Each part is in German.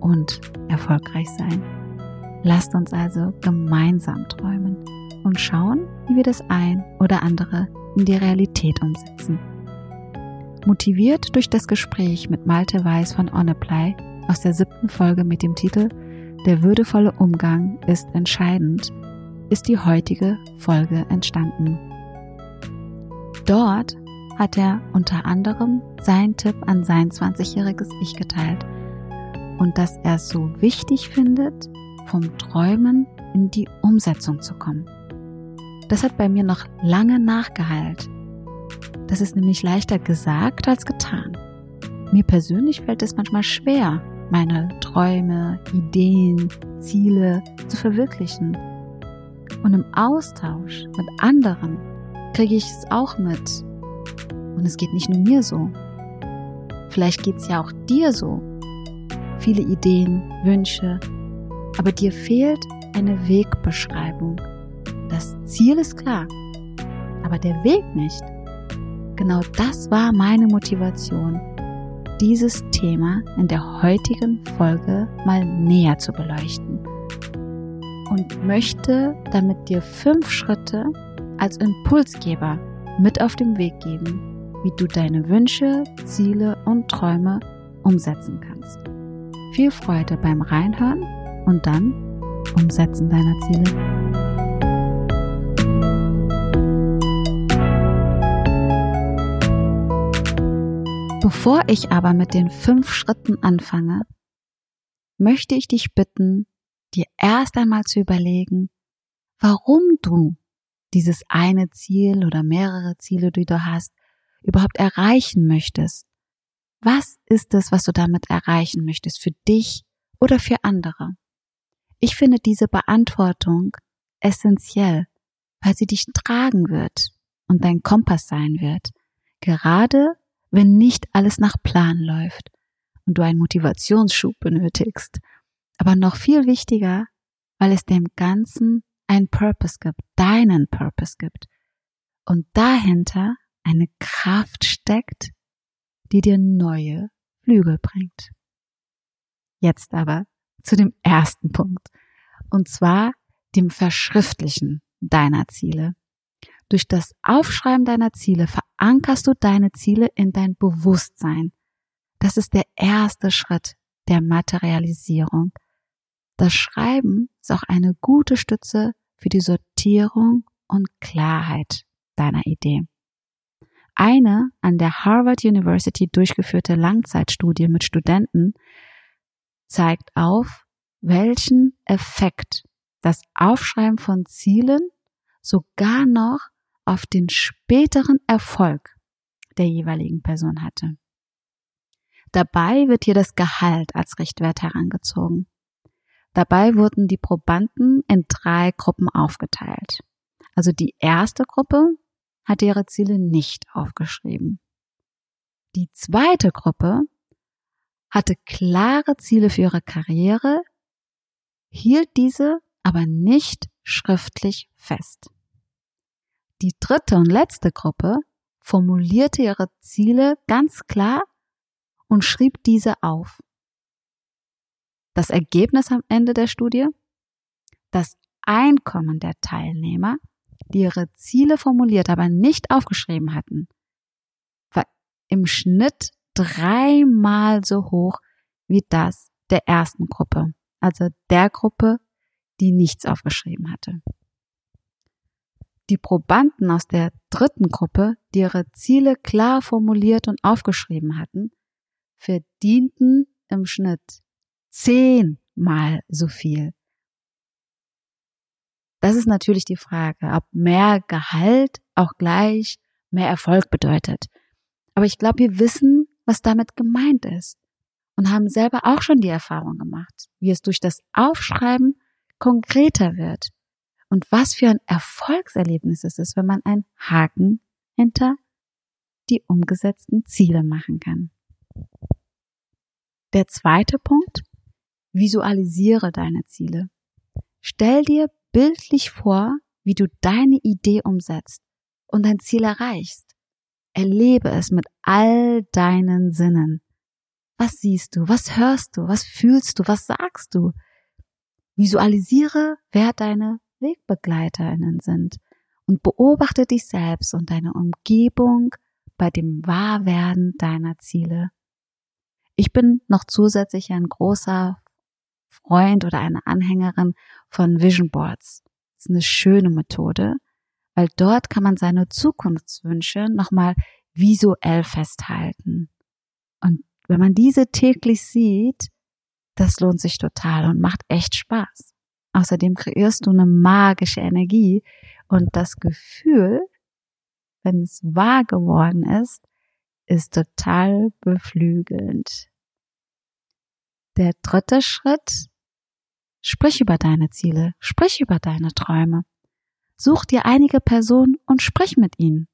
und erfolgreich sein. Lasst uns also gemeinsam träumen und schauen, wie wir das ein oder andere in die Realität umsetzen. Motiviert durch das Gespräch mit Malte Weiß von OnApply aus der siebten Folge mit dem Titel Der würdevolle Umgang ist entscheidend, ist die heutige Folge entstanden. Dort hat er unter anderem seinen Tipp an sein 20-jähriges Ich geteilt – und dass er es so wichtig findet, vom Träumen in die Umsetzung zu kommen. Das hat bei mir noch lange nachgeheilt. Das ist nämlich leichter gesagt als getan. Mir persönlich fällt es manchmal schwer, meine Träume, Ideen, Ziele zu verwirklichen. Und im Austausch mit anderen kriege ich es auch mit. Und es geht nicht nur mir so. Vielleicht geht es ja auch dir so viele Ideen, Wünsche, aber dir fehlt eine Wegbeschreibung. Das Ziel ist klar, aber der Weg nicht. Genau das war meine Motivation, dieses Thema in der heutigen Folge mal näher zu beleuchten und möchte damit dir fünf Schritte als Impulsgeber mit auf den Weg geben, wie du deine Wünsche, Ziele und Träume umsetzen kannst. Viel Freude beim Reinhören und dann Umsetzen deiner Ziele. Bevor ich aber mit den fünf Schritten anfange, möchte ich dich bitten, dir erst einmal zu überlegen, warum du dieses eine Ziel oder mehrere Ziele, die du hast, überhaupt erreichen möchtest. Was ist es, was du damit erreichen möchtest für dich oder für andere? Ich finde diese Beantwortung essentiell, weil sie dich tragen wird und dein Kompass sein wird, gerade wenn nicht alles nach Plan läuft und du einen Motivationsschub benötigst. Aber noch viel wichtiger, weil es dem Ganzen einen Purpose gibt, deinen Purpose gibt. Und dahinter eine Kraft steckt, die dir neue Flügel bringt. Jetzt aber zu dem ersten Punkt, und zwar dem Verschriftlichen deiner Ziele. Durch das Aufschreiben deiner Ziele verankerst du deine Ziele in dein Bewusstsein. Das ist der erste Schritt der Materialisierung. Das Schreiben ist auch eine gute Stütze für die Sortierung und Klarheit deiner Idee. Eine an der Harvard University durchgeführte Langzeitstudie mit Studenten zeigt auf, welchen Effekt das Aufschreiben von Zielen sogar noch auf den späteren Erfolg der jeweiligen Person hatte. Dabei wird hier das Gehalt als Richtwert herangezogen. Dabei wurden die Probanden in drei Gruppen aufgeteilt. Also die erste Gruppe hatte ihre Ziele nicht aufgeschrieben. Die zweite Gruppe hatte klare Ziele für ihre Karriere, hielt diese aber nicht schriftlich fest. Die dritte und letzte Gruppe formulierte ihre Ziele ganz klar und schrieb diese auf. Das Ergebnis am Ende der Studie? Das Einkommen der Teilnehmer die ihre Ziele formuliert, aber nicht aufgeschrieben hatten, war im Schnitt dreimal so hoch wie das der ersten Gruppe, also der Gruppe, die nichts aufgeschrieben hatte. Die Probanden aus der dritten Gruppe, die ihre Ziele klar formuliert und aufgeschrieben hatten, verdienten im Schnitt zehnmal so viel das ist natürlich die Frage, ob mehr Gehalt auch gleich mehr Erfolg bedeutet. Aber ich glaube, wir wissen, was damit gemeint ist. und haben selber auch schon die Erfahrung gemacht, wie es durch das Aufschreiben konkreter wird und was für ein Erfolgserlebnis es ist, wenn man einen Haken hinter die umgesetzten Ziele machen kann. Der zweite Punkt, visualisiere deine Ziele. Stell dir bildlich vor, wie du deine Idee umsetzt und dein Ziel erreichst. Erlebe es mit all deinen Sinnen. Was siehst du? Was hörst du? Was fühlst du? Was sagst du? Visualisiere, wer deine Wegbegleiterinnen sind und beobachte dich selbst und deine Umgebung bei dem Wahrwerden deiner Ziele. Ich bin noch zusätzlich ein großer Freund oder eine Anhängerin von Vision Boards. Das ist eine schöne Methode, weil dort kann man seine Zukunftswünsche nochmal visuell festhalten. Und wenn man diese täglich sieht, das lohnt sich total und macht echt Spaß. Außerdem kreierst du eine magische Energie und das Gefühl, wenn es wahr geworden ist, ist total beflügelnd. Der dritte Schritt, sprich über deine Ziele, sprich über deine Träume. Such dir einige Personen und sprich mit ihnen.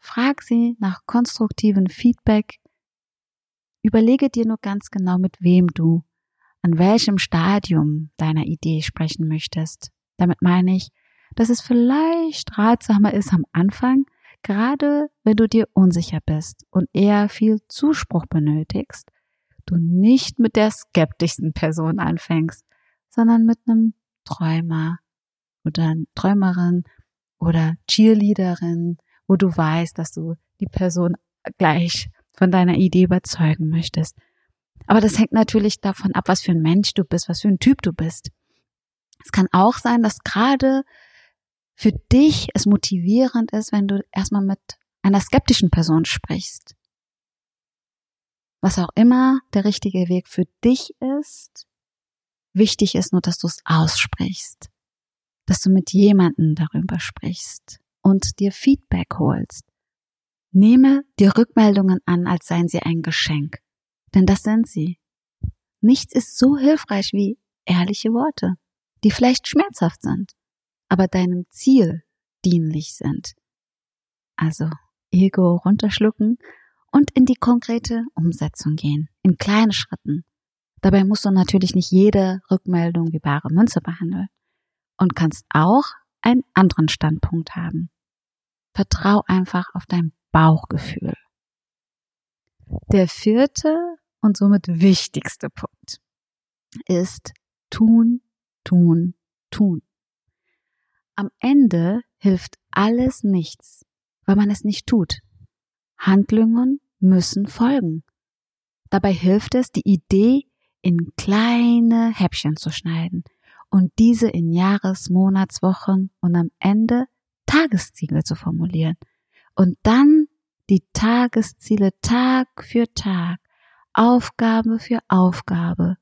Frag sie nach konstruktivem Feedback. Überlege dir nur ganz genau, mit wem du, an welchem Stadium deiner Idee sprechen möchtest. Damit meine ich, dass es vielleicht ratsamer ist am Anfang, gerade wenn du dir unsicher bist und eher viel Zuspruch benötigst, du nicht mit der skeptischsten Person anfängst, sondern mit einem Träumer oder Träumerin oder Cheerleaderin, wo du weißt, dass du die Person gleich von deiner Idee überzeugen möchtest. Aber das hängt natürlich davon ab, was für ein Mensch du bist, was für ein Typ du bist. Es kann auch sein, dass gerade für dich es motivierend ist, wenn du erstmal mit einer skeptischen Person sprichst. Was auch immer der richtige Weg für dich ist, wichtig ist nur, dass du es aussprichst, dass du mit jemandem darüber sprichst und dir Feedback holst. Nehme die Rückmeldungen an, als seien sie ein Geschenk, denn das sind sie. Nichts ist so hilfreich wie ehrliche Worte, die vielleicht schmerzhaft sind, aber deinem Ziel dienlich sind. Also Ego runterschlucken und in die konkrete Umsetzung gehen, in kleine Schritten. Dabei musst du natürlich nicht jede Rückmeldung wie bare Münze behandeln und kannst auch einen anderen Standpunkt haben. Vertrau einfach auf dein Bauchgefühl. Der vierte und somit wichtigste Punkt ist tun, tun, tun. Am Ende hilft alles nichts, weil man es nicht tut. Handlungen müssen folgen. Dabei hilft es, die Idee in kleine Häppchen zu schneiden und diese in Jahres-, Monats-, Wochen und am Ende Tagesziele zu formulieren und dann die Tagesziele Tag für Tag, Aufgabe für Aufgabe,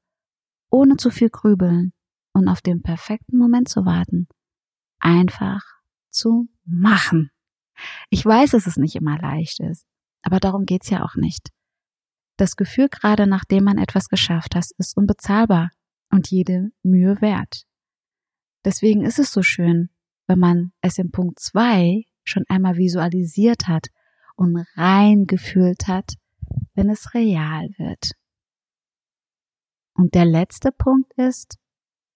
ohne zu viel grübeln und auf den perfekten Moment zu warten einfach zu machen. Ich weiß, dass es nicht immer leicht ist, aber darum geht's ja auch nicht. Das Gefühl gerade nachdem man etwas geschafft hat, ist unbezahlbar und jede Mühe wert. Deswegen ist es so schön, wenn man es im Punkt zwei schon einmal visualisiert hat und reingefühlt hat, wenn es real wird. Und der letzte Punkt ist,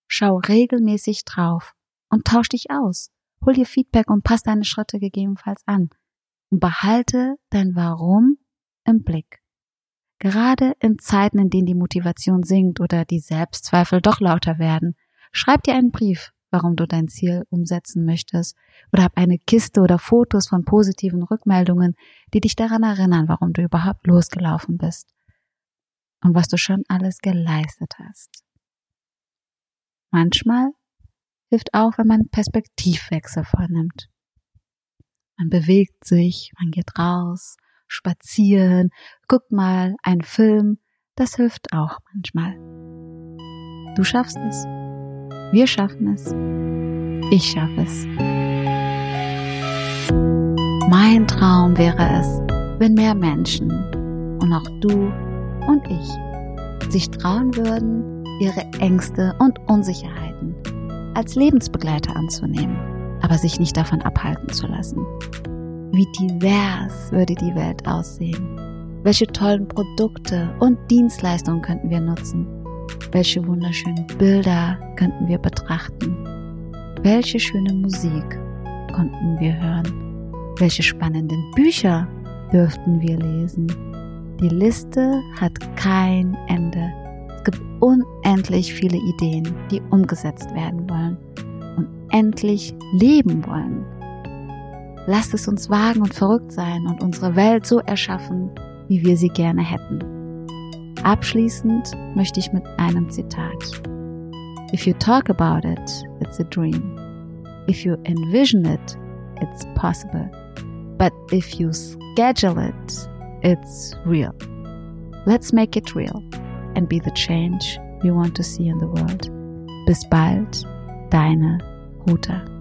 schau regelmäßig drauf, und tausch dich aus. Hol dir Feedback und pass deine Schritte gegebenenfalls an. Und behalte dein Warum im Blick. Gerade in Zeiten, in denen die Motivation sinkt oder die Selbstzweifel doch lauter werden, schreib dir einen Brief, warum du dein Ziel umsetzen möchtest, oder hab eine Kiste oder Fotos von positiven Rückmeldungen, die dich daran erinnern, warum du überhaupt losgelaufen bist und was du schon alles geleistet hast. Manchmal hilft auch, wenn man Perspektivwechsel vornimmt. Man bewegt sich, man geht raus, spazieren, guckt mal einen Film, das hilft auch manchmal. Du schaffst es. Wir schaffen es. Ich schaffe es. Mein Traum wäre es, wenn mehr Menschen und auch du und ich sich trauen würden, ihre Ängste und Unsicherheiten als Lebensbegleiter anzunehmen, aber sich nicht davon abhalten zu lassen. Wie divers würde die Welt aussehen? Welche tollen Produkte und Dienstleistungen könnten wir nutzen? Welche wunderschönen Bilder könnten wir betrachten? Welche schöne Musik konnten wir hören? Welche spannenden Bücher dürften wir lesen? Die Liste hat kein Ende. Es gibt unendlich viele Ideen, die umgesetzt werden wollen und endlich leben wollen. Lasst es uns wagen und verrückt sein und unsere Welt so erschaffen, wie wir sie gerne hätten. Abschließend möchte ich mit einem Zitat. If you talk about it, it's a dream. If you envision it, it's possible. But if you schedule it, it's real. Let's make it real and be the change we want to see in the world. Bis bald, deine Ruta.